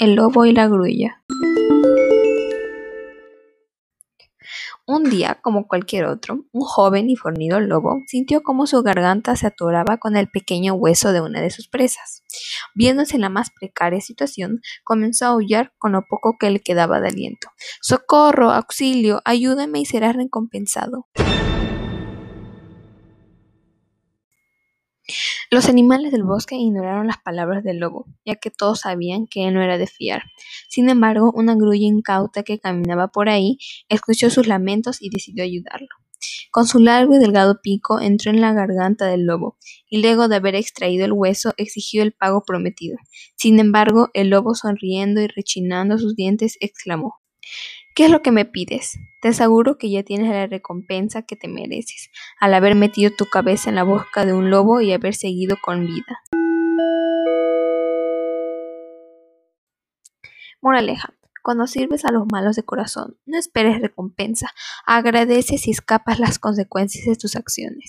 El lobo y la grulla. Un día, como cualquier otro, un joven y fornido lobo sintió como su garganta se atoraba con el pequeño hueso de una de sus presas. Viéndose en la más precaria situación, comenzó a aullar con lo poco que le quedaba de aliento. Socorro, auxilio, ayúdame y será recompensado. Los animales del bosque ignoraron las palabras del lobo, ya que todos sabían que él no era de fiar. Sin embargo, una grulla incauta que caminaba por ahí escuchó sus lamentos y decidió ayudarlo. Con su largo y delgado pico entró en la garganta del lobo, y luego de haber extraído el hueso exigió el pago prometido. Sin embargo, el lobo sonriendo y rechinando sus dientes exclamó ¿Qué es lo que me pides? Te aseguro que ya tienes la recompensa que te mereces, al haber metido tu cabeza en la boca de un lobo y haber seguido con vida. Moraleja. Cuando sirves a los malos de corazón, no esperes recompensa, agradece si escapas las consecuencias de tus acciones.